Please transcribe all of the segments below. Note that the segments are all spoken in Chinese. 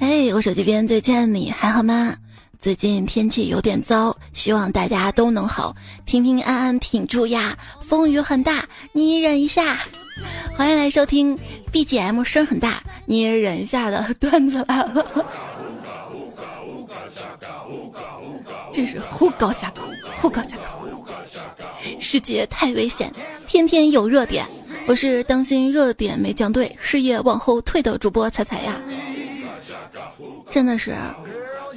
嘿，我手机边最亲爱的你还好吗？最近天气有点糟，希望大家都能好，平平安安挺住呀。风雨很大，你忍一下。欢迎来收听 BGM 声很大，你忍一下的段子来了。真是忽高下高，忽高下高。世界太危险，天天有热点。我是当心热点没讲对，事业往后退的主播彩彩呀。真的是，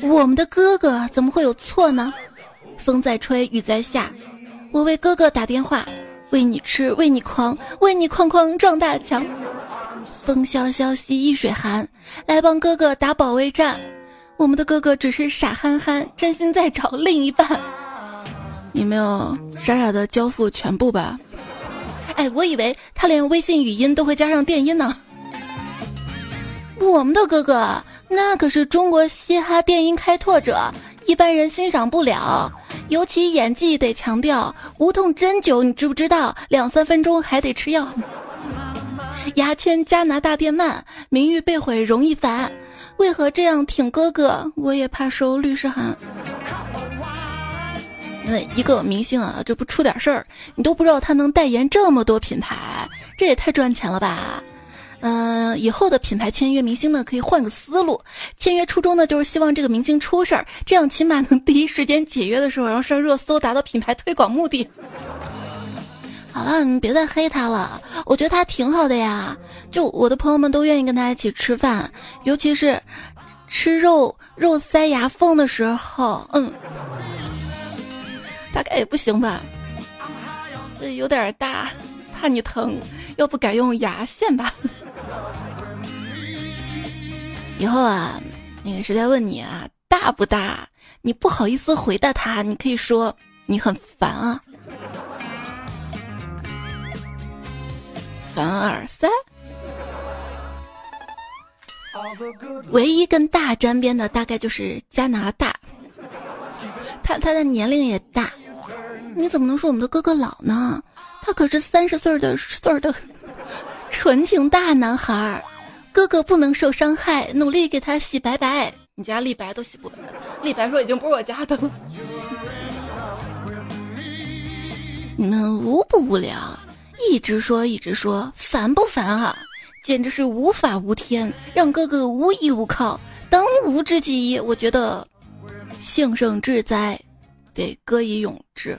我们的哥哥怎么会有错呢？风在吹，雨在下，我为哥哥打电话，为你吃，为你狂，为你哐哐撞大墙。风萧萧兮易水寒，来帮哥哥打保卫战。我们的哥哥只是傻憨憨，真心在找另一半。你没有傻傻的交付全部吧？哎，我以为他连微信语音都会加上电音呢。我们的哥哥。那可是中国嘻哈电音开拓者，一般人欣赏不了，尤其演技得强调。无痛针灸，你知不知道？两三分钟还得吃药。牙签加拿大电鳗，名誉被毁容易烦。为何这样挺哥哥？我也怕收律师函。那一个明星啊，这不出点事儿，你都不知道他能代言这么多品牌，这也太赚钱了吧？嗯，以后的品牌签约明星呢，可以换个思路。签约初衷呢，就是希望这个明星出事儿，这样起码能 第一时间解约的时候，然后上热搜，达到品牌推广目的。好了，你别再黑他了，我觉得他挺好的呀。就我的朋友们都愿意跟他一起吃饭，尤其是吃肉肉塞牙缝的时候，嗯，大概也不行吧，这有点大，怕你疼，要不改用牙线吧。以后啊，那个谁在问你啊，大不大？你不好意思回答他，你可以说你很烦啊。凡尔赛，唯一跟大沾边的大概就是加拿大，他他的年龄也大，你怎么能说我们的哥哥老呢？他可是三十岁的岁的 纯情大男孩儿。哥哥不能受伤害，努力给他洗白白。你家立白都洗不白，立白说已经不是我家的了。你们无不无聊，一直说一直说，烦不烦啊？简直是无法无天，让哥哥无依无靠，当务之急，我觉得幸甚至哉，得歌以咏之。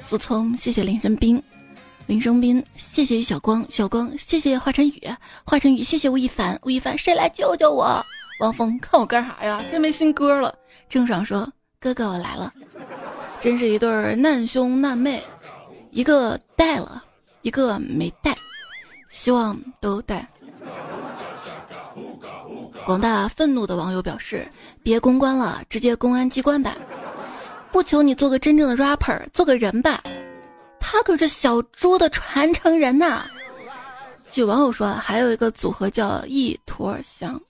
思聪，谢谢林生斌。林生斌，谢谢于小光，小光，谢谢华晨宇，华晨宇，谢谢吴亦凡，吴亦凡，谁来救救我？王峰，看我干啥呀？真没新歌了。郑爽说：“哥哥，我来了。”真是一对难兄难妹，一个带了，一个没带，希望都带。广大愤怒的网友表示：“别公关了，直接公安机关吧。不求你做个真正的 rapper，做个人吧。”他可是小猪的传承人呐！据网友说，还有一个组合叫一坨香。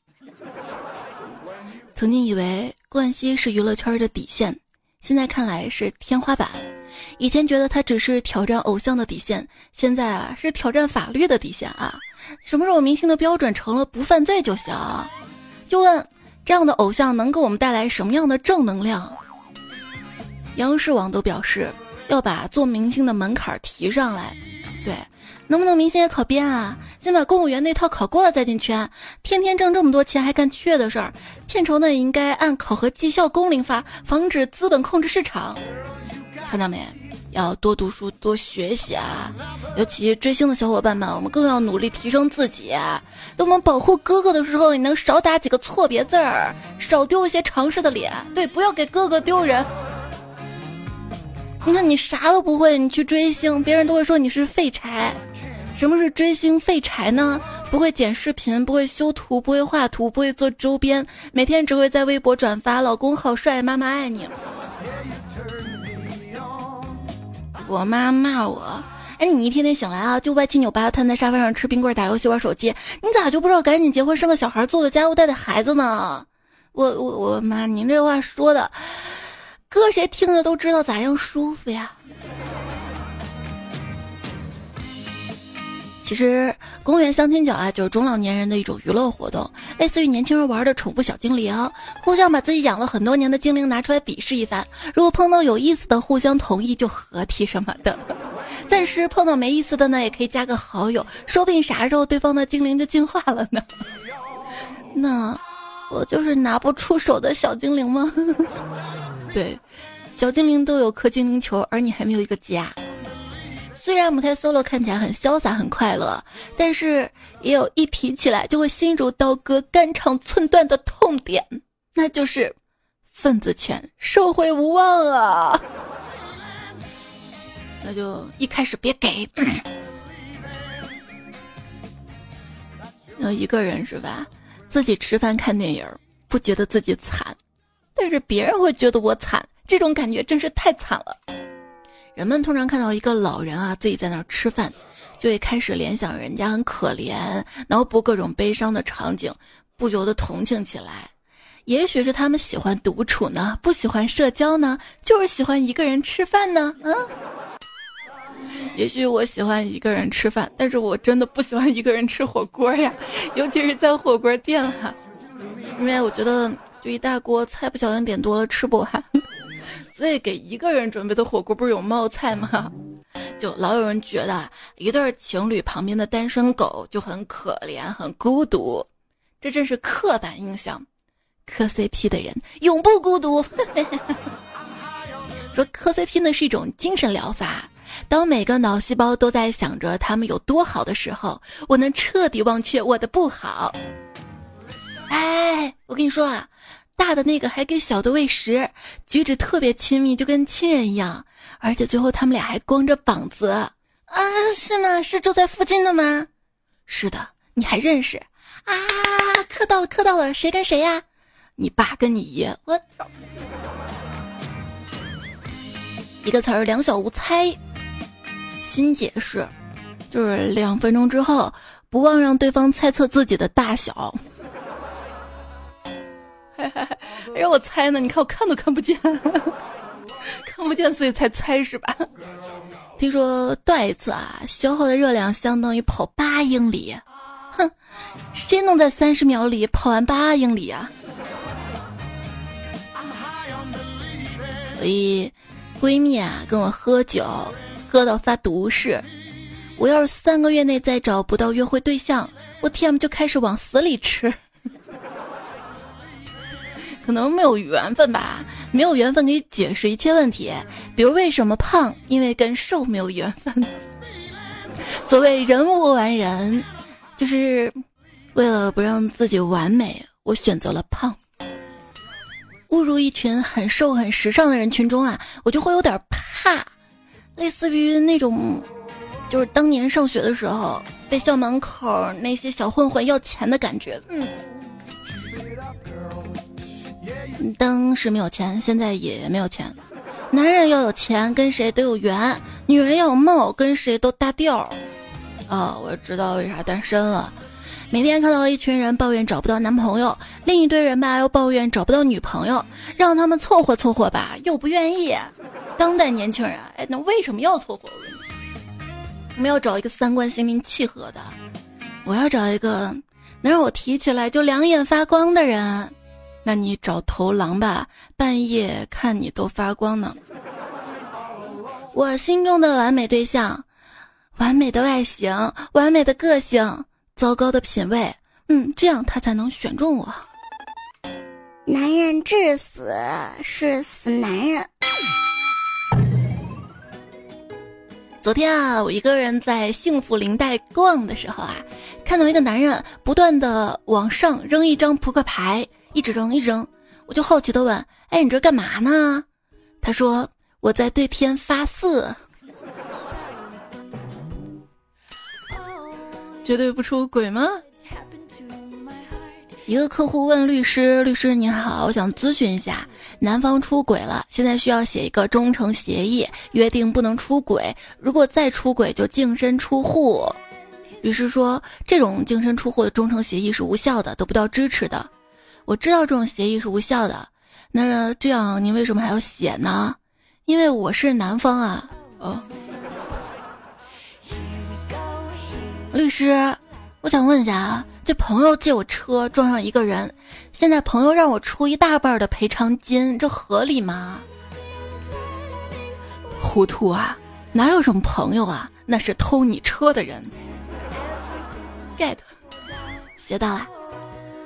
曾经以为冠希是娱乐圈的底线，现在看来是天花板。以前觉得他只是挑战偶像的底线，现在啊是挑战法律的底线啊！什么时候明星的标准成了不犯罪就行？就问这样的偶像能给我们带来什么样的正能量？央视网都表示。要把做明星的门槛提上来，对，能不能明星也考编啊？先把公务员那套考过了再进圈。天天挣这么多钱还干缺的事儿，片酬呢也应该按考核绩效工龄发，防止资本控制市场。看到没？要多读书多学习啊！尤其追星的小伙伴们，我们更要努力提升自己。等我们保护哥哥的时候，你能少打几个错别字儿，少丢一些常识的脸。对，不要给哥哥丢人。你看你啥都不会，你去追星，别人都会说你是废柴。什么是追星废柴呢？不会剪视频，不会修图，不会画图，不会做周边，每天只会在微博转发“老公好帅，妈妈爱你”。我妈骂我，哎，你一天天醒来啊，就歪七扭八，瘫在沙发上吃冰棍、打游戏、玩手机，你咋就不知道赶紧结婚生个小孩，做做家务，带带孩子呢？我我我妈，您这话说的。搁谁听着都知道咋样舒服呀。其实公园相亲角啊，就是中老年人的一种娱乐活动，类似于年轻人玩的宠物小精灵，互相把自己养了很多年的精灵拿出来比试一番。如果碰到有意思的，互相同意就合体什么的；暂时碰到没意思的呢，也可以加个好友，说不定啥时候对方的精灵就进化了呢。那我就是拿不出手的小精灵吗？对，小精灵都有颗精灵球，而你还没有一个家。虽然母胎 solo 看起来很潇洒很快乐，但是也有一提起来就会心如刀割、肝肠寸断的痛点，那就是份子钱受贿无望啊！那就一开始别给。要一个人是吧？自己吃饭看电影，不觉得自己惨，但是别人会觉得我惨，这种感觉真是太惨了。人们通常看到一个老人啊，自己在那儿吃饭，就会开始联想人家很可怜，脑补各种悲伤的场景，不由得同情起来。也许是他们喜欢独处呢，不喜欢社交呢，就是喜欢一个人吃饭呢。嗯，也许我喜欢一个人吃饭，但是我真的不喜欢一个人吃火锅呀，尤其是在火锅店哈，因为我觉得就一大锅菜，不小心点多了吃不完。所以给一个人准备的火锅不是有冒菜吗？就老有人觉得一对情侣旁边的单身狗就很可怜、很孤独，这真是刻板印象。磕 CP 的人永不孤独。说磕 CP 呢是一种精神疗法，当每个脑细胞都在想着他们有多好的时候，我能彻底忘却我的不好。哎，我跟你说啊。大的那个还给小的喂食，举止特别亲密，就跟亲人一样。而且最后他们俩还光着膀子啊！是吗？是住在附近的吗？是的，你还认识啊？磕到了，磕到了，谁跟谁呀？你爸跟你爷。我！一个词儿两小无猜。新解释，就是两分钟之后，不忘让对方猜测自己的大小。让我猜呢？你看我看都看不见，看不见，所以才猜是吧？听说断一次啊，消耗的热量相当于跑八英里。哼，谁能在三十秒里跑完八英里啊？所以，闺蜜啊跟我喝酒，喝到发毒誓。我要是三个月内再找不到约会对象，我 T M 就开始往死里吃。可能没有缘分吧，没有缘分可以解释一切问题，比如为什么胖，因为跟瘦没有缘分。所谓人无完人，就是为了不让自己完美，我选择了胖。误入一群很瘦很时尚的人群中啊，我就会有点怕，类似于那种，就是当年上学的时候被校门口那些小混混要钱的感觉，嗯。当时没有钱，现在也没有钱。男人要有钱，跟谁都有缘；女人要有貌，跟谁都搭调。哦，我知道为啥单身了。每天看到一群人抱怨找不到男朋友，另一堆人吧又抱怨找不到女朋友，让他们凑合凑合吧，又不愿意。当代年轻人，哎，那为什么要凑合？我们要找一个三观心灵契合的。我要找一个能让我提起来就两眼发光的人。那你找头狼吧，半夜看你都发光呢。我心中的完美对象，完美的外形，完美的个性，糟糕的品味，嗯，这样他才能选中我。男人至死是死男人。昨天啊，我一个人在幸福林带逛的时候啊，看到一个男人不断的往上扔一张扑克牌。一直扔，一扔，我就好奇的问：“哎，你这干嘛呢？”他说：“我在对天发誓，绝对不出轨吗？”一个客户问律师：“律师你好，我想咨询一下，男方出轨了，现在需要写一个忠诚协议，约定不能出轨，如果再出轨就净身出户。”律师说：“这种净身出户的忠诚协议是无效的，得不到支持的。”我知道这种协议是无效的，那这样您为什么还要写呢？因为我是男方啊。哦，律师，我想问一下啊，这朋友借我车撞上一个人，现在朋友让我出一大半的赔偿金，这合理吗？糊涂啊，哪有什么朋友啊，那是偷你车的人。get，学到了。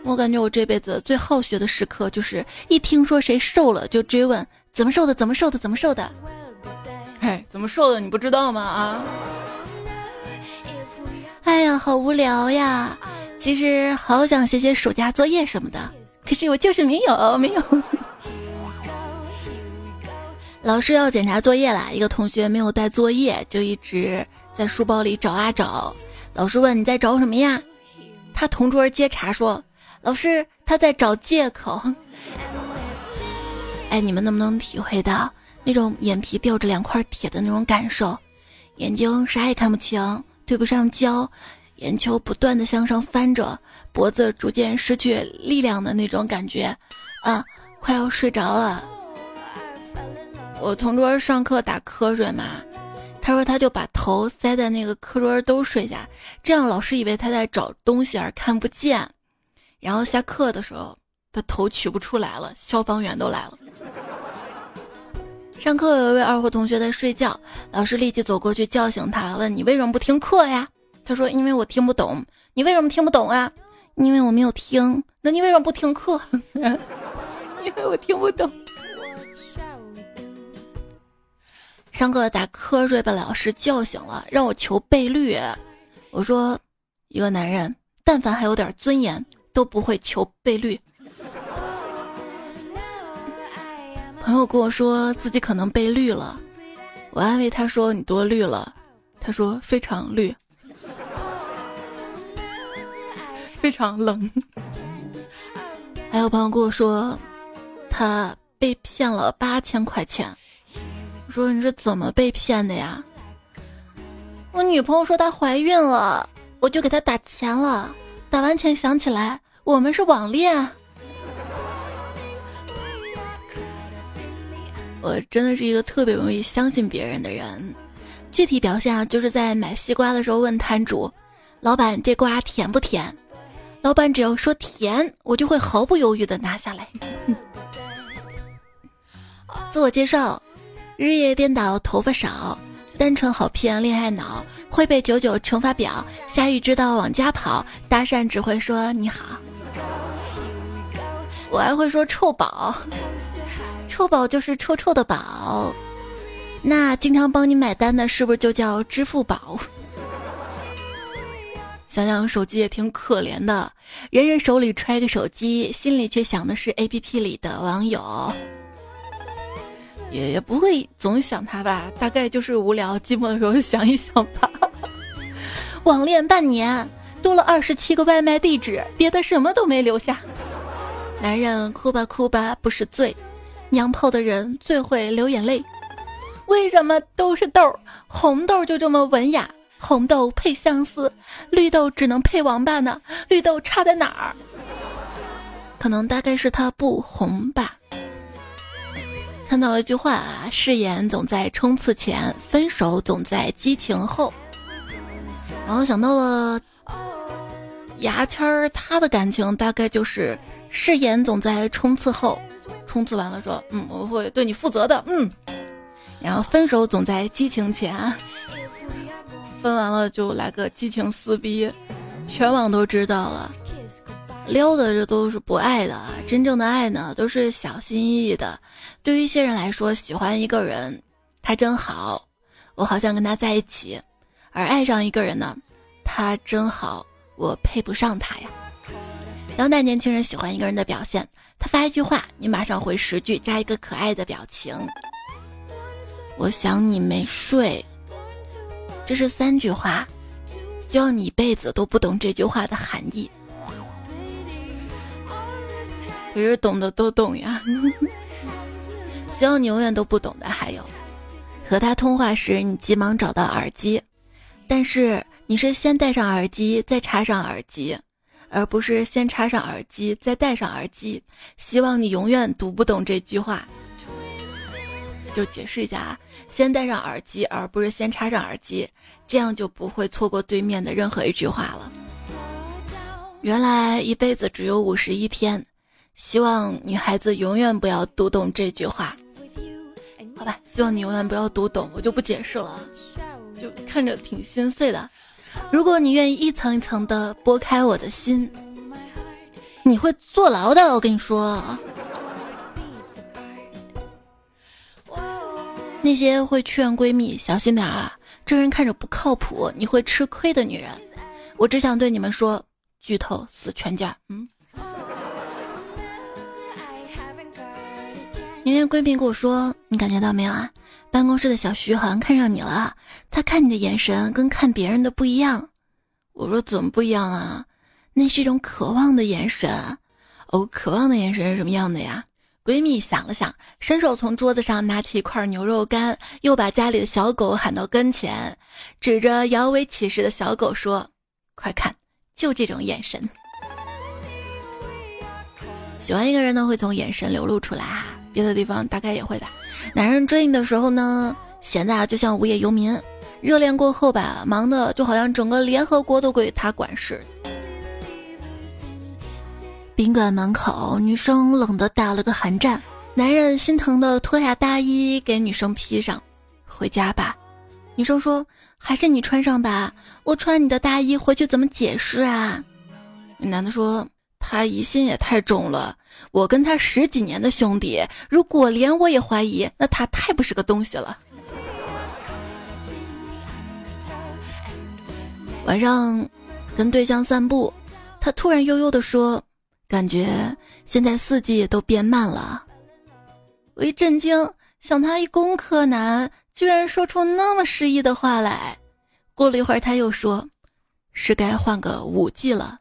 我感觉我这辈子最好学的时刻，就是一听说谁瘦了，就追问怎么瘦的，怎么瘦的，怎么瘦的。哎，怎么瘦的你不知道吗？啊！哎呀，好无聊呀！其实好想写写暑假作业什么的，可是我就是没有，没有。老师要检查作业啦，一个同学没有带作业，就一直在书包里找啊找。老师问你在找什么呀？他同桌接茬说：“老师，他在找借口。”哎，你们能不能体会到？那种眼皮吊着两块铁的那种感受，眼睛啥也看不清，对不上焦，眼球不断的向上翻着，脖子逐渐失去力量的那种感觉，啊，快要睡着了。我同桌上课打瞌睡嘛，他说他就把头塞在那个课桌都睡下，这样老师以为他在找东西而看不见，然后下课的时候他头取不出来了，消防员都来了。上课有一位二货同学在睡觉，老师立即走过去叫醒他，问你为什么不听课呀？他说因为我听不懂。你为什么听不懂啊？因为我没有听。那你为什么不听课？因为我听不懂。上课打瞌睡，被老师叫醒了，让我求倍率。我说，一个男人但凡还有点尊严，都不会求倍率。朋友跟我说自己可能被绿了，我安慰他说：“你多绿了？”他说：“非常绿，非常冷。”还有朋友跟我说，他被骗了八千块钱。我说：“你这怎么被骗的呀？”我女朋友说她怀孕了，我就给她打钱了。打完钱想起来，我们是网恋。我真的是一个特别容易相信别人的人，具体表现啊，就是在买西瓜的时候问摊主：“老板，这瓜甜不甜？”老板只要说甜，我就会毫不犹豫的拿下来。自我介绍：日夜颠倒，头发少，单纯好骗，恋爱脑，会背九九乘法表，下雨知道往家跑，搭讪只会说你好。我还会说臭宝。臭宝就是臭臭的宝，那经常帮你买单的是不是就叫支付宝？想想手机也挺可怜的，人人手里揣个手机，心里却想的是 A P P 里的网友，也也不会总想他吧？大概就是无聊寂寞的时候想一想吧。网恋半年，多了二十七个外卖地址，别的什么都没留下。男人哭吧哭吧不是罪。娘炮的人最会流眼泪，为什么都是豆儿？红豆就这么文雅，红豆配相思，绿豆只能配王八呢？绿豆差在哪儿？可能大概是它不红吧。看到了一句话啊，誓言总在冲刺前，分手总在激情后。然后想到了牙签儿，他的感情大概就是誓言总在冲刺后。冲刺完了，说：“嗯，我会对你负责的。”嗯，然后分手总在激情前，分完了就来个激情撕逼，全网都知道了。撩的这都是不爱的，真正的爱呢都是小心翼翼的。对于一些人来说，喜欢一个人，他真好，我好想跟他在一起；而爱上一个人呢，他真好，我配不上他呀。当代年轻人喜欢一个人的表现。他发一句话，你马上回十句，加一个可爱的表情。我想你没睡，这是三句话，希望你一辈子都不懂这句话的含义。可是懂的都懂呀，希望你永远都不懂的还有，和他通话时你急忙找到耳机，但是你是先戴上耳机再插上耳机。而不是先插上耳机再戴上耳机，希望你永远读不懂这句话。就解释一下啊，先戴上耳机，而不是先插上耳机，这样就不会错过对面的任何一句话了。原来一辈子只有五十一天，希望女孩子永远不要读懂这句话。好吧，希望你永远不要读懂，我就不解释了，就看着挺心碎的。如果你愿意一层一层的剥开我的心，你会坐牢的。我跟你说，那些会劝闺蜜小心点啊，这人看着不靠谱，你会吃亏的女人，我只想对你们说，剧透死全家。嗯。那天闺蜜跟我说，你感觉到没有啊？办公室的小徐好像看上你了，他看你的眼神跟看别人的不一样。我说怎么不一样啊？那是一种渴望的眼神。哦，渴望的眼神是什么样的呀？闺蜜想了想，伸手从桌子上拿起一块牛肉干，又把家里的小狗喊到跟前，指着摇尾乞食的小狗说：“快看，就这种眼神。喜欢一个人呢，会从眼神流露出来啊，别的地方大概也会的。”男人追你的时候呢，闲的就像无业游民；热恋过后吧，忙的就好像整个联合国都归他管事。宾馆门口，女生冷的打了个寒战，男人心疼的脱下大衣给女生披上，回家吧。女生说：“还是你穿上吧，我穿你的大衣回去怎么解释啊？”男的说。他疑心也太重了，我跟他十几年的兄弟，如果连我也怀疑，那他太不是个东西了。晚上跟对象散步，他突然悠悠的说：“感觉现在四季都变慢了。”我一震惊，想他一工科男，居然说出那么诗意的话来。过了一会儿，他又说：“是该换个五季了。”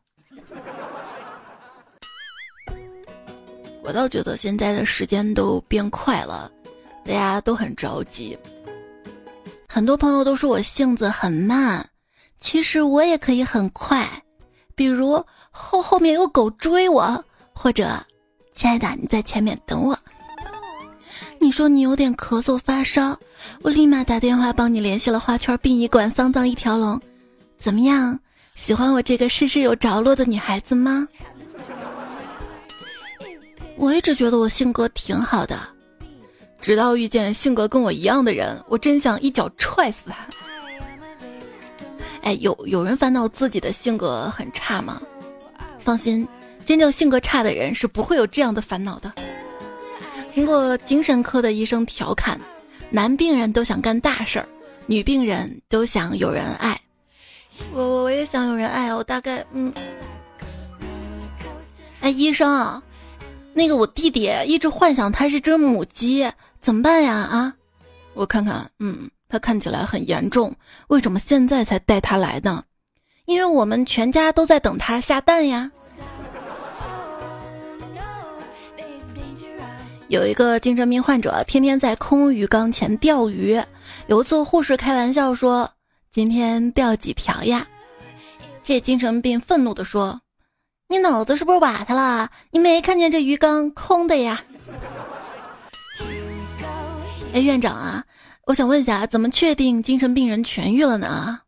我倒觉得现在的时间都变快了，大家都很着急。很多朋友都说我性子很慢，其实我也可以很快。比如后后面有狗追我，或者亲爱的你在前面等我。你说你有点咳嗽发烧，我立马打电话帮你联系了花圈殡仪馆，丧葬一条龙。怎么样，喜欢我这个事事有着落的女孩子吗？我一直觉得我性格挺好的，直到遇见性格跟我一样的人，我真想一脚踹死他。哎，有有人烦恼自己的性格很差吗？放心，真正性格差的人是不会有这样的烦恼的。听过精神科的医生调侃：男病人都想干大事儿，女病人都想有人爱。我我我也想有人爱，我大概嗯。哎，医生啊。那个我弟弟一直幻想他是只母鸡，怎么办呀？啊，我看看，嗯，他看起来很严重，为什么现在才带他来呢？因为我们全家都在等他下蛋呀。有一个精神病患者天天在空鱼缸前钓鱼，有一次护士开玩笑说：“今天钓几条呀？”这精神病愤怒地说。你脑子是不是瓦特了？你没看见这鱼缸空的呀？哎，院长啊，我想问一下，怎么确定精神病人痊愈了呢？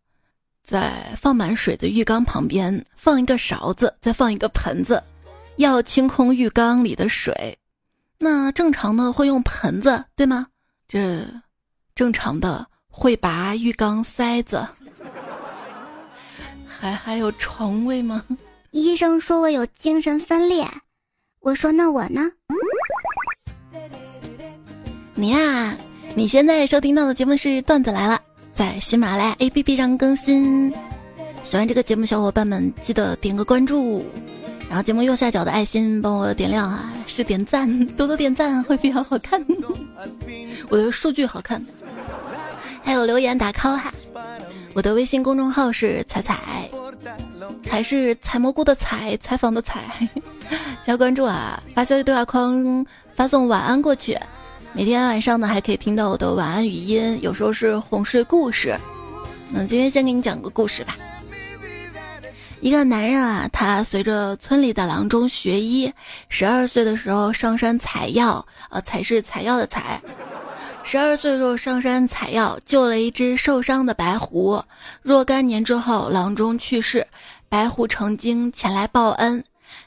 在放满水的浴缸旁边放一个勺子，再放一个盆子，要清空浴缸里的水。那正常的会用盆子，对吗？这正常的会拔浴缸塞子。还还有床位吗？医生说我有精神分裂，我说那我呢？你呀，你现在收听到的节目是段子来了，在喜马拉雅 APP 上更新。喜欢这个节目，小伙伴们记得点个关注，然后节目右下角的爱心帮我点亮啊，是点赞，多多点赞会比较好看，我的数据好看。还有留言打 call 哈，我的微信公众号是彩彩。采是采蘑菇的采，采访的采，加关注啊！发消息对话框发送晚安过去，每天晚上呢还可以听到我的晚安语音，有时候是哄睡故事。那今天先给你讲个故事吧。一个男人啊，他随着村里的郎中学医，十二岁的时候上山采药，呃，采是采药的采。十二岁时候上山采药，救了一只受伤的白狐。若干年之后，郎中去世，白狐成精前来报恩。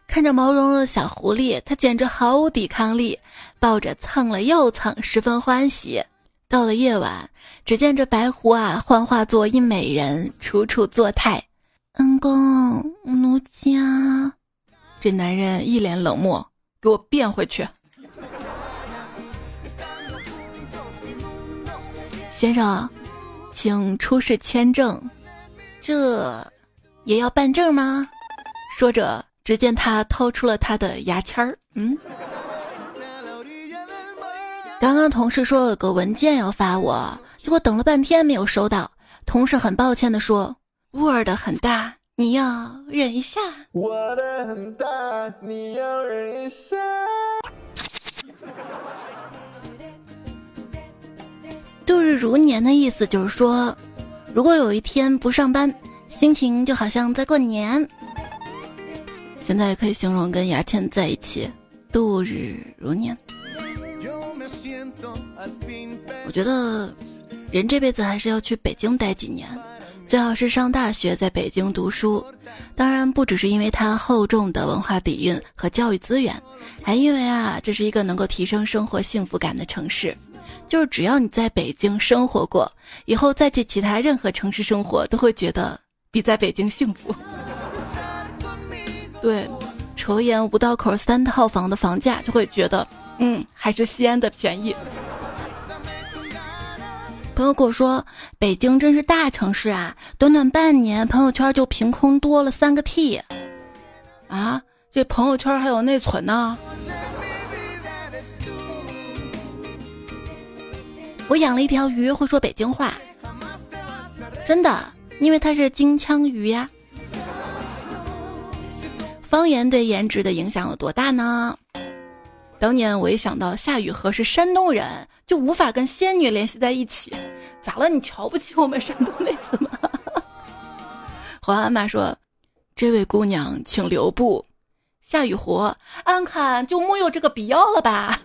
看着毛茸茸的小狐狸，它简直毫无抵抗力，抱着蹭了又蹭，十分欢喜。到了夜晚，只见这白狐啊，幻化作一美人，楚楚作态。恩公，奴家。这男人一脸冷漠，给我变回去。先生，请出示签证。这也要办证吗？说着。只见他掏出了他的牙签儿，嗯，刚刚同事说有个文件要发我，结果等了半天没有收到。同事很抱歉的说：“Word 很大，你要忍一下。” Word 很大，你要忍一下。度日如年的意思就是说，如果有一天不上班，心情就好像在过年。现在也可以形容跟牙签在一起度日如年。我觉得人这辈子还是要去北京待几年，最好是上大学在北京读书。当然不只是因为它厚重的文化底蕴和教育资源，还因为啊，这是一个能够提升生活幸福感的城市。就是只要你在北京生活过，以后再去其他任何城市生活，都会觉得比在北京幸福。对，抽烟五道口三套房的房价就会觉得，嗯，还是西安的便宜。朋友跟我说，北京真是大城市啊，短短半年朋友圈就凭空多了三个 T。啊，这朋友圈还有内存呢。我养了一条鱼，会说北京话，真的，因为它是金枪鱼呀。方言对颜值的影响有多大呢？当年我一想到夏雨荷是山东人，就无法跟仙女联系在一起。咋了？你瞧不起我们山东妹子吗？皇阿妈说：“这位姑娘，请留步。”夏雨荷，安看就木有这个必要了吧？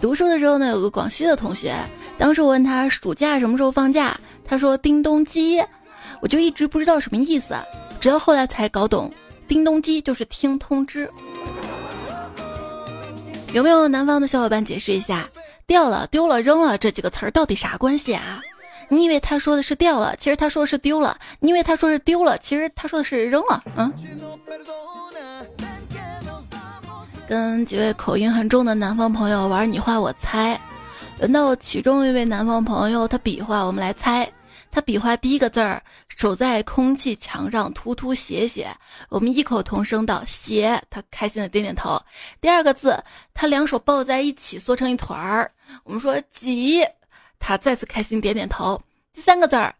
读书的时候呢，有个广西的同学，当时我问他暑假什么时候放假，他说：“叮咚鸡。”我就一直不知道什么意思，直到后来才搞懂，叮咚机就是听通知。有没有南方的小伙伴解释一下，掉了、丢了、扔了这几个词儿到底啥关系啊？你以为他说的是掉了，其实他说的是丢了；你以为他说是丢了，其实他说的是扔了。嗯。跟几位口音很重的南方朋友玩你画我猜，轮到其中一位南方朋友，他比划，我们来猜。他比划第一个字儿，手在空气墙上涂涂写写，我们异口同声道“写”，他开心的点点头。第二个字，他两手抱在一起缩成一团儿，我们说“挤”，他再次开心点点头。第三个字儿，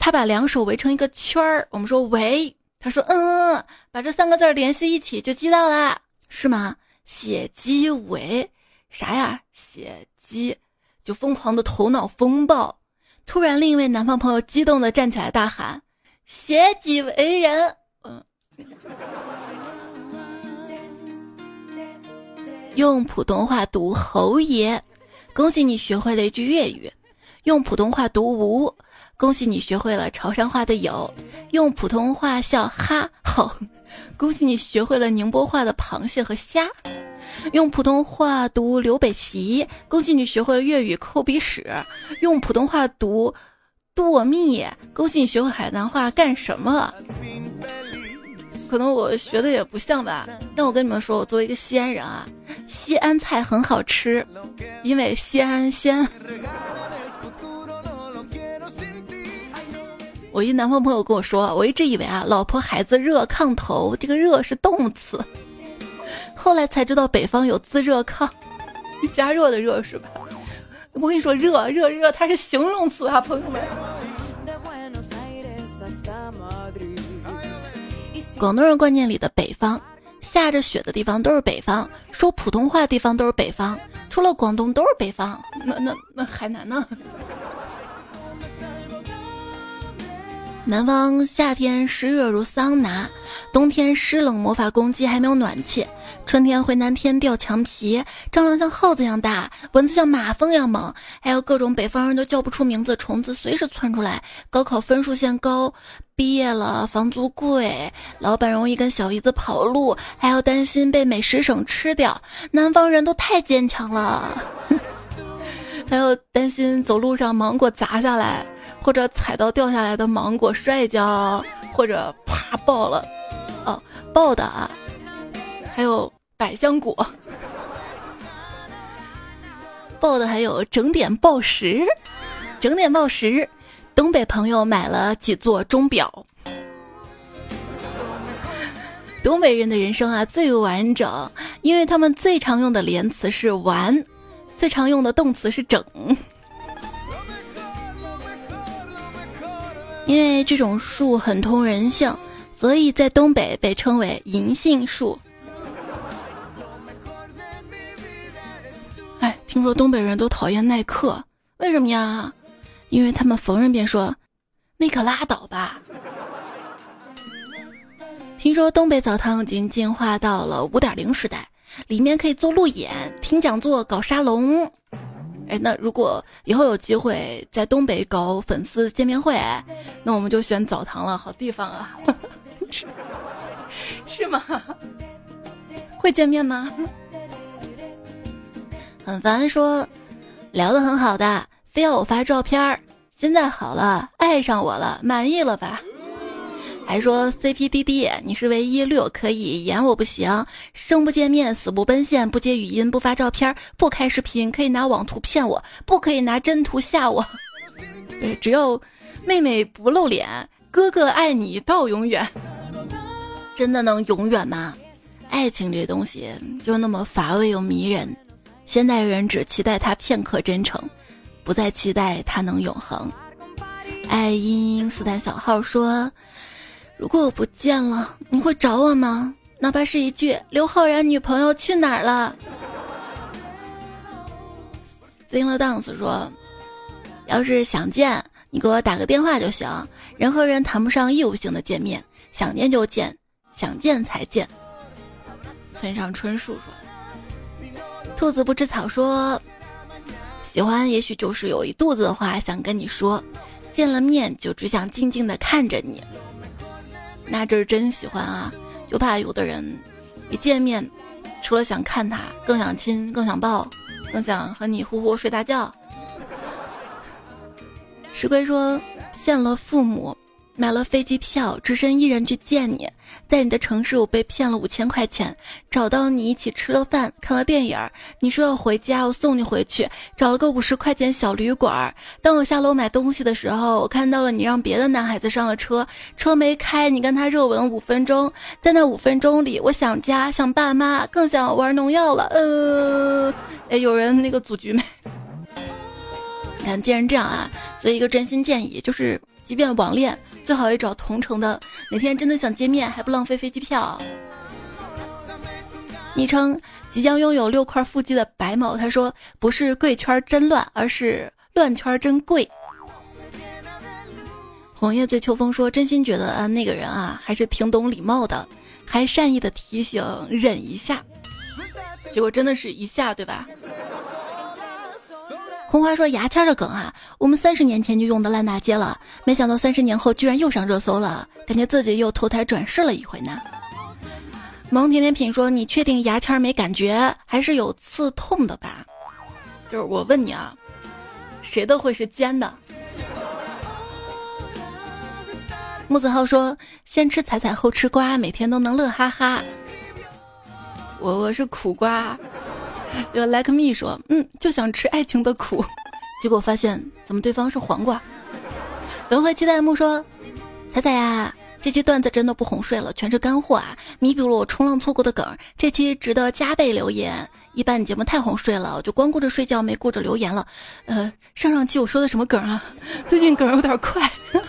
他把两手围成一个圈儿，我们说“围”，他说“嗯嗯”，把这三个字儿联系一起就记到了，是吗？写鸡尾啥呀？写鸡就疯狂的头脑风暴。突然，另一位南方朋友激动的站起来，大喊：“学己为人。”嗯，用普通话读“侯爷”，恭喜你学会了一句粤语；用普通话读“吴”，恭喜你学会了潮汕话的“有”；用普通话笑“哈”，吼，恭喜你学会了宁波话的“螃蟹”和“虾”。用普通话读刘北齐，恭喜你学会了粤语抠鼻屎；用普通话读剁蜜，恭喜你学会海南话干什么？可能我学的也不像吧，但我跟你们说，我作为一个西安人啊，西安菜很好吃，因为西安鲜。我一南方朋友跟我说，我一直以为啊，老婆孩子热炕头，这个热是动词。后来才知道北方有自热炕，加热的热是吧？我跟你说，热热热，它是形容词啊，朋友们。广东人观念里的北方，下着雪的地方都是北方，说普通话地方都是北方，除了广东都是北方。那那那海南呢？南方夏天湿热如桑拿，冬天湿冷魔法攻击还没有暖气，春天回南天掉墙皮，蟑螂像耗子一样大，蚊子像马蜂一样猛，还有各种北方人都叫不出名字虫子随时窜出来。高考分数线高，毕业了房租贵，老板容易跟小姨子跑路，还要担心被美食省吃掉。南方人都太坚强了，还有担心走路上芒果砸下来。或者踩到掉下来的芒果摔一跤，或者啪爆了，哦，爆的啊！还有百香果，爆的还有整点报时，整点报时。东北朋友买了几座钟表。东北人的人生啊最完整，因为他们最常用的连词是完，最常用的动词是整。因为这种树很通人性，所以在东北被称为银杏树。哎，听说东北人都讨厌耐克，为什么呀？因为他们逢人便说：“你可拉倒吧。”听说东北澡堂已经进化到了五点零时代，里面可以做路演、听讲座、搞沙龙。哎，那如果以后有机会在东北搞粉丝见面会，那我们就选澡堂了，好地方啊，是吗？会见面吗？很烦，说聊的很好的，非要我发照片儿。现在好了，爱上我了，满意了吧？还说 CPDD，你是唯一六可以演我不行，生不见面，死不奔现，不接语音，不发照片，不开视频，可以拿网图骗我，不可以拿真图吓我。只要妹妹不露脸，哥哥爱你到永远。真的能永远吗？爱情这东西就那么乏味又迷人，现代人只期待它片刻真诚，不再期待它能永恒。爱因斯坦小号说。如果我不见了，你会找我吗？哪怕是一句“刘昊然女朋友去哪儿了 s i n g Dance 说：“要是想见，你给我打个电话就行。人和人谈不上义务性的见面，想见就见，想见才见。”村上春树说：“兔子不吃草说，喜欢也许就是有一肚子的话想跟你说，见了面就只想静静的看着你。”那这是真喜欢啊，就怕有的人一见面，除了想看他，更想亲，更想抱，更想和你呼呼睡大觉。石龟说，见了父母。买了飞机票，只身一人去见你。在你的城市，我被骗了五千块钱，找到你一起吃了饭，看了电影。你说要回家，我送你回去，找了个五十块钱小旅馆。当我下楼买东西的时候，我看到了你让别的男孩子上了车，车没开，你跟他热吻五分钟。在那五分钟里，我想家，想爸妈，更想玩农药了。呃，哎，有人那个组局没？你看，既然这样啊，所以一个真心建议就是，即便网恋。最好也找同城的，哪天真的想见面还不浪费飞机票。昵称即将拥有六块腹肌的白某，他说不是贵圈真乱，而是乱圈真贵。红叶醉秋风说真心觉得啊那个人啊还是挺懂礼貌的，还善意的提醒忍一下，结果真的是一下对吧？红花说牙签的梗啊，我们三十年前就用的烂大街了，没想到三十年后居然又上热搜了，感觉自己又投胎转世了一回呢。萌甜甜品说：“你确定牙签没感觉，还是有刺痛的吧？”就是我问你啊，谁的会是尖的？木子浩说：“先吃彩彩后吃瓜，每天都能乐哈哈。”我我是苦瓜。有 like me 说，嗯，就想吃爱情的苦，结果发现怎么对方是黄瓜。轮回期待木说，彩彩呀，这期段子真的不哄睡了，全是干货啊，弥补了我冲浪错过的梗，这期值得加倍留言。一般你节目太哄睡了，我就光顾着睡觉，没顾着留言了。呃，上上期我说的什么梗啊？最近梗有点快。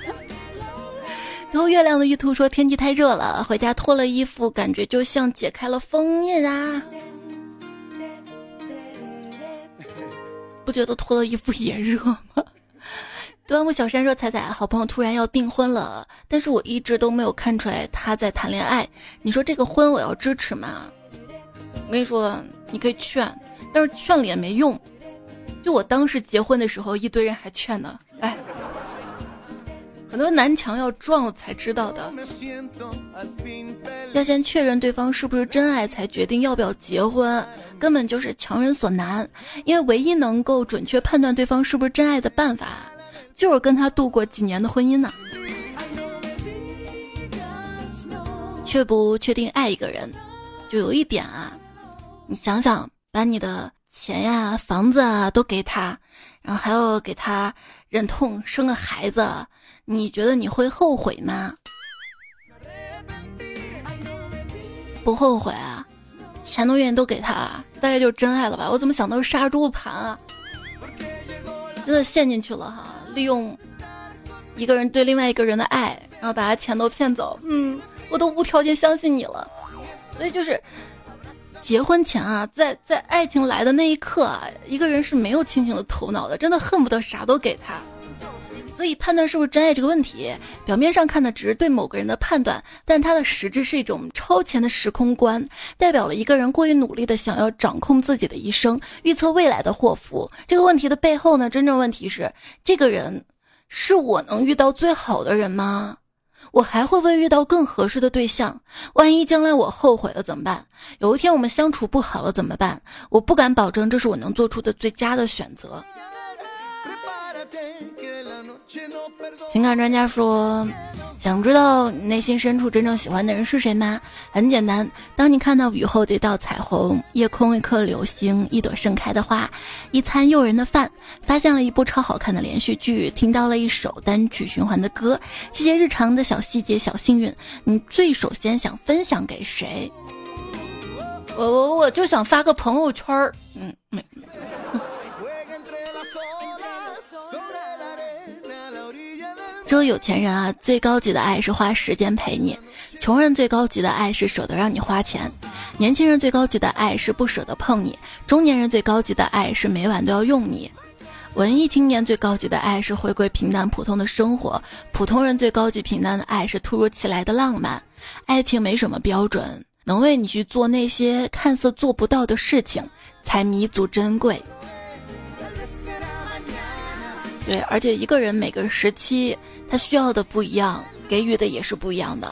然后月亮的玉兔说，天气太热了，回家脱了衣服，感觉就像解开了封印啊。不觉得脱了衣服也热吗？端木小山说：“彩彩，好朋友突然要订婚了，但是我一直都没有看出来他在谈恋爱。你说这个婚我要支持吗？我跟你说，你可以劝，但是劝了也没用。就我当时结婚的时候，一堆人还劝呢。哎，很多南墙要撞了才知道的，要先确认对方是不是真爱，才决定要不要结婚，根本就是强人所难。因为唯一能够准确判断对方是不是真爱的办法。”就是跟他度过几年的婚姻呢，却不确定爱一个人，就有一点啊，你想想，把你的钱呀、房子啊都给他，然后还要给他忍痛生个孩子，你觉得你会后悔吗？不后悔啊，钱都愿意都给他，大概就是真爱了吧？我怎么想到杀猪盘啊？真的陷进去了哈。利用一个人对另外一个人的爱，然后把他钱都骗走。嗯，我都无条件相信你了。所以就是结婚前啊，在在爱情来的那一刻啊，一个人是没有清醒的头脑的，真的恨不得啥都给他。所以判断是不是真爱这个问题，表面上看的只是对某个人的判断，但它的实质是一种超前的时空观，代表了一个人过于努力的想要掌控自己的一生，预测未来的祸福。这个问题的背后呢，真正问题是这个人是我能遇到最好的人吗？我还会不会遇到更合适的对象？万一将来我后悔了怎么办？有一天我们相处不好了怎么办？我不敢保证这是我能做出的最佳的选择。情感专家说：“想知道你内心深处真正喜欢的人是谁吗？很简单，当你看到雨后的一道彩虹，夜空一颗流星，一朵盛开的花，一餐诱人的饭，发现了一部超好看的连续剧，听到了一首单曲循环的歌，这些日常的小细节、小幸运，你最首先想分享给谁？我我我就想发个朋友圈儿，嗯嗯。”只有有钱人啊，最高级的爱是花时间陪你；穷人最高级的爱是舍得让你花钱；年轻人最高级的爱是不舍得碰你；中年人最高级的爱是每晚都要用你；文艺青年最高级的爱是回归平淡普通的生活；普通人最高级平淡的爱是突如其来的浪漫。爱情没什么标准，能为你去做那些看似做不到的事情，才弥足珍贵。对，而且一个人每个时期。他需要的不一样，给予的也是不一样的。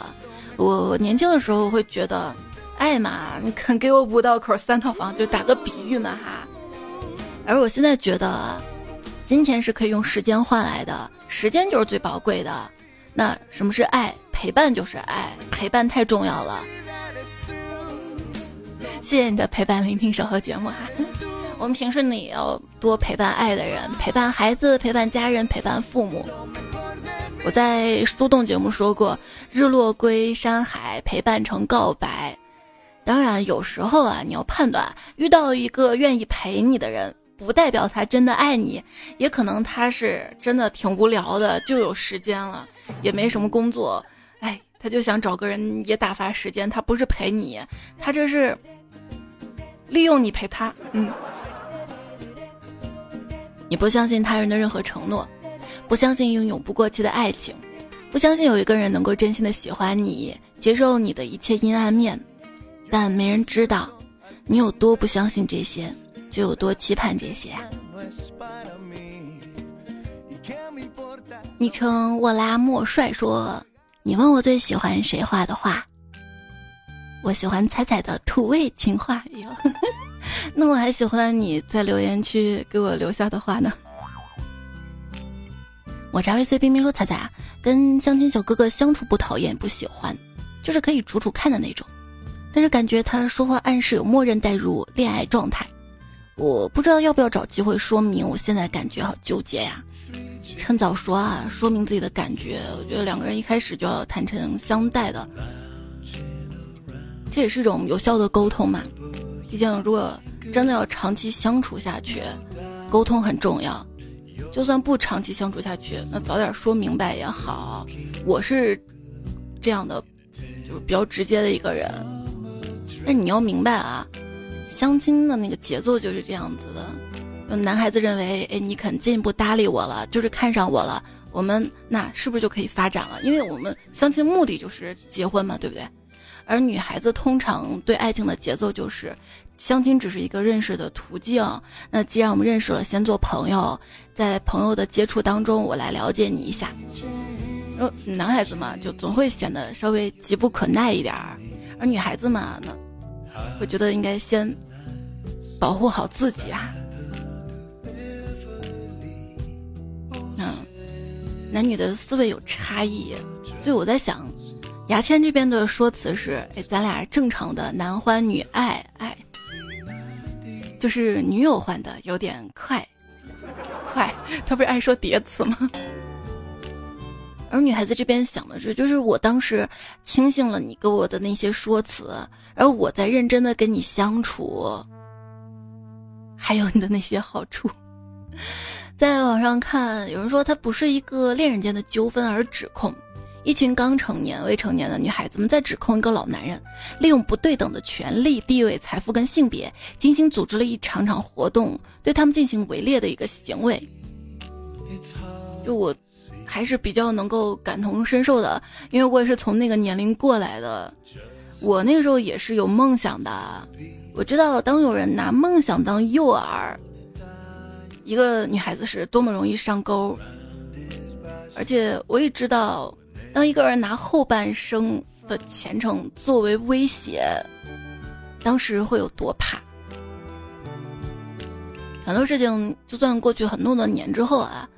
我年轻的时候会觉得，爱嘛，你肯给我五道口三套房，就打个比喻嘛哈。而我现在觉得，金钱是可以用时间换来的，时间就是最宝贵的。那什么是爱？陪伴就是爱，陪伴太重要了。谢谢你的陪伴、聆听、守候节目哈。我们平时呢也要多陪伴爱的人，陪伴孩子，陪伴家人，陪伴父母。我在苏动节目说过，日落归山海，陪伴成告白。当然，有时候啊，你要判断，遇到一个愿意陪你的人，不代表他真的爱你，也可能他是真的挺无聊的，就有时间了，也没什么工作，哎，他就想找个人也打发时间。他不是陪你，他这是利用你陪他。嗯，你不相信他人的任何承诺。不相信拥有不过期的爱情，不相信有一个人能够真心的喜欢你，接受你的一切阴暗面，但没人知道，你有多不相信这些，就有多期盼这些。昵称沃拉莫帅说：“你问我最喜欢谁画的画？我喜欢彩彩的土味情话哟。那我还喜欢你在留言区给我留下的话呢。”抹茶味碎冰冰说：“彩彩啊，跟相亲小哥哥相处不讨厌不喜欢，就是可以处处看的那种。但是感觉他说话暗示有默认带入恋爱状态，我不知道要不要找机会说明。我现在感觉好纠结呀，趁早说啊，说明自己的感觉。我觉得两个人一开始就要坦诚相待的，这也是一种有效的沟通嘛。毕竟如果真的要长期相处下去，沟通很重要。”就算不长期相处下去，那早点说明白也好。我是这样的，就是比较直接的一个人。但你要明白啊，相亲的那个节奏就是这样子的。男孩子认为，哎，你肯进一步搭理我了，就是看上我了，我们那是不是就可以发展了？因为我们相亲目的就是结婚嘛，对不对？而女孩子通常对爱情的节奏就是，相亲只是一个认识的途径。那既然我们认识了，先做朋友，在朋友的接触当中，我来了解你一下。呃，男孩子嘛，就总会显得稍微急不可耐一点儿，而女孩子嘛，那会觉得应该先保护好自己啊。嗯，男女的思维有差异，所以我在想。牙签这边的说辞是：哎，咱俩正常的男欢女爱，爱，就是女友换的有点快，快，他不是爱说叠词吗？而女孩子这边想的是，就是我当时轻信了你给我的那些说辞，而我在认真的跟你相处，还有你的那些好处。在网上看，有人说他不是一个恋人间的纠纷，而指控。一群刚成年、未成年的女孩子们在指控一个老男人利用不对等的权利、地位、财富跟性别，精心组织了一场场活动，对他们进行围猎的一个行为。就我，还是比较能够感同身受的，因为我也是从那个年龄过来的。我那个时候也是有梦想的，我知道当有人拿梦想当诱饵，一个女孩子是多么容易上钩，而且我也知道。当一个人拿后半生的前程作为威胁，当时会有多怕？很多事情就算过去很多的年之后啊，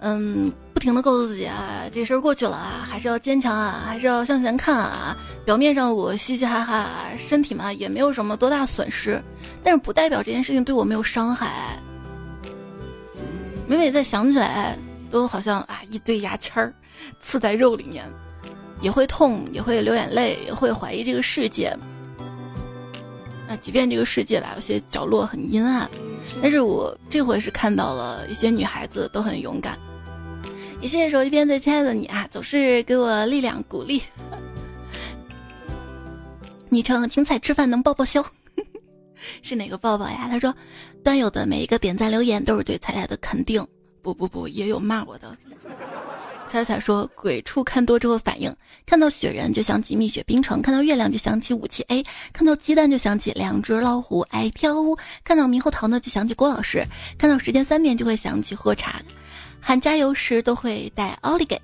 嗯，不停的告诉自己啊，这事儿过去了啊，还是要坚强啊，还是要向前看啊。表面上我嘻嘻哈哈，身体嘛也没有什么多大损失，但是不代表这件事情对我没有伤害。每每再想起来，都好像啊一堆牙签儿。刺在肉里面，也会痛，也会流眼泪，也会怀疑这个世界。那即便这个世界吧，有些角落很阴暗，但是我这回是看到了一些女孩子都很勇敢。也谢谢手机边最亲爱的你啊，总是给我力量鼓励。昵称青菜吃饭能抱抱笑，是哪个抱抱呀？他说，端友的每一个点赞留言都是对彩彩的肯定。不不不，也有骂我的。彩彩说：“鬼畜看多之后反应，看到雪人就想起蜜雪冰城，看到月亮就想起武器 A，看到鸡蛋就想起两只老虎爱跳舞，看到猕猴桃呢就想起郭老师，看到时间三点就会想起喝茶，喊加油时都会带奥利给，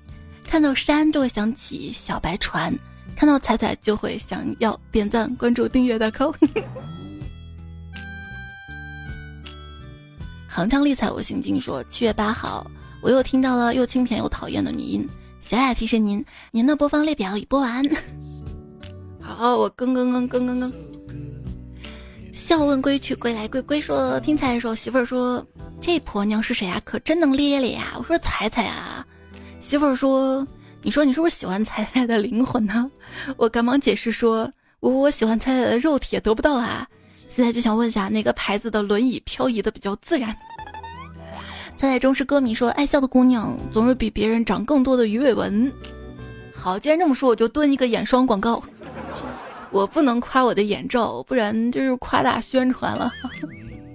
看到山就会想起小白船，看到彩彩就会想要点赞、关注、订阅的扣。铿锵丽彩，我心经说七月八号。”我又听到了又清甜又讨厌的女音，小雅提示您，您的播放列表已播完。好，我更更更更更更。笑问归去，归来归归说听彩的时候，媳妇儿说这婆娘是谁啊？可真能咧咧呀！我说彩彩啊，媳妇儿说你说你是不是喜欢彩彩的灵魂呢？我赶忙解释说我我喜欢彩彩的肉体也得不到啊，现在就想问一下哪个牌子的轮椅漂移的比较自然。彩彩忠实歌迷说：“爱笑的姑娘总是比别人长更多的鱼尾纹。”好，既然这么说，我就蹲一个眼霜广告。我不能夸我的眼罩，不然就是夸大宣传了。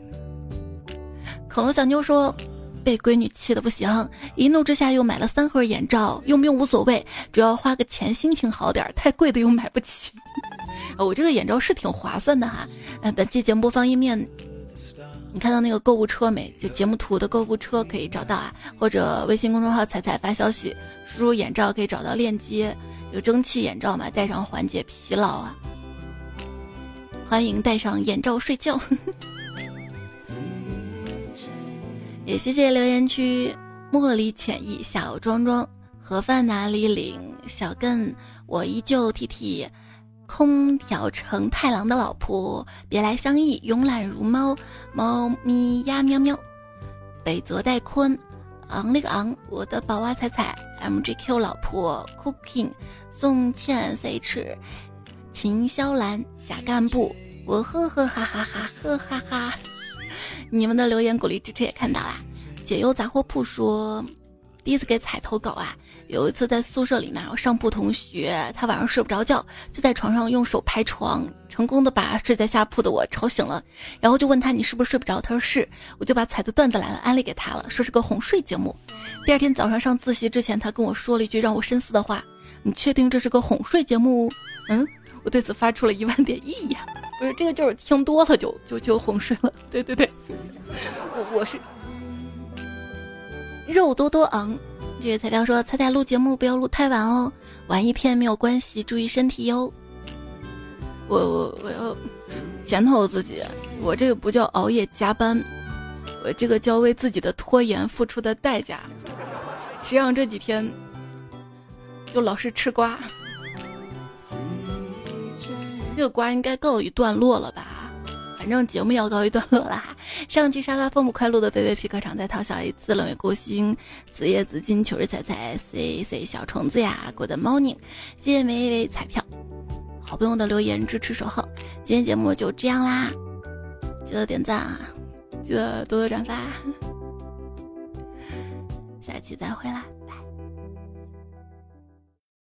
恐龙小妞说：“被闺女气的不行，一怒之下又买了三盒眼罩，用不用无所谓，主要花个钱心情好点，太贵的又买不起。”我这个眼罩是挺划算的哈。呃，本期节目播放页面。你看到那个购物车没？就节目图的购物车可以找到啊，或者微信公众号“彩彩”发消息，输入“眼罩”可以找到链接。有蒸汽眼罩嘛，戴上缓解疲劳啊。欢迎戴上眼罩睡觉。也谢谢留言区茉莉浅意小庄庄盒饭哪里领小更，我依旧 T T。空调成太郎的老婆，别来相依，慵懒如猫，猫咪呀喵喵，北泽戴坤，昂那个昂，我的宝娃彩彩，MGQ 老婆，Cooking，宋茜 CH，秦霄兰假干部，我呵呵哈哈哈呵哈哈，你们的留言鼓励支持也看到啦。解忧杂货铺说，第一次给彩投稿啊，有一次在宿舍里呢，我上铺同学他晚上睡不着觉，就在床上用手拍床，成功的把睡在下铺的我吵醒了，然后就问他你是不是睡不着？他说是，我就把彩的段子来了安利给他了，说是个哄睡节目。第二天早上上自习之前，他跟我说了一句让我深思的话：“你确定这是个哄睡节目？”嗯，我对此发出了一万点异议啊，不是这个就是听多了就就就哄睡了，对对对，我我是。肉多多昂，这位彩票说：“猜猜录节目不要录太晚哦，晚一天没有关系，注意身体哟。”我我我要检讨自己，我这个不叫熬夜加班，我这个叫为自己的拖延付出的代价。谁让这几天就老是吃瓜，这个瓜应该告一段落了吧？反正节目要告一段落啦。上期沙发风不快乐的贝贝皮革厂在淘小一次冷月孤星紫叶紫金秋日彩彩 C C 小虫子呀，Good morning，谢谢每一位彩票，好朋友的留言支持守候。今天节目就这样啦，记得点赞啊，记得多多转发，下期再回来。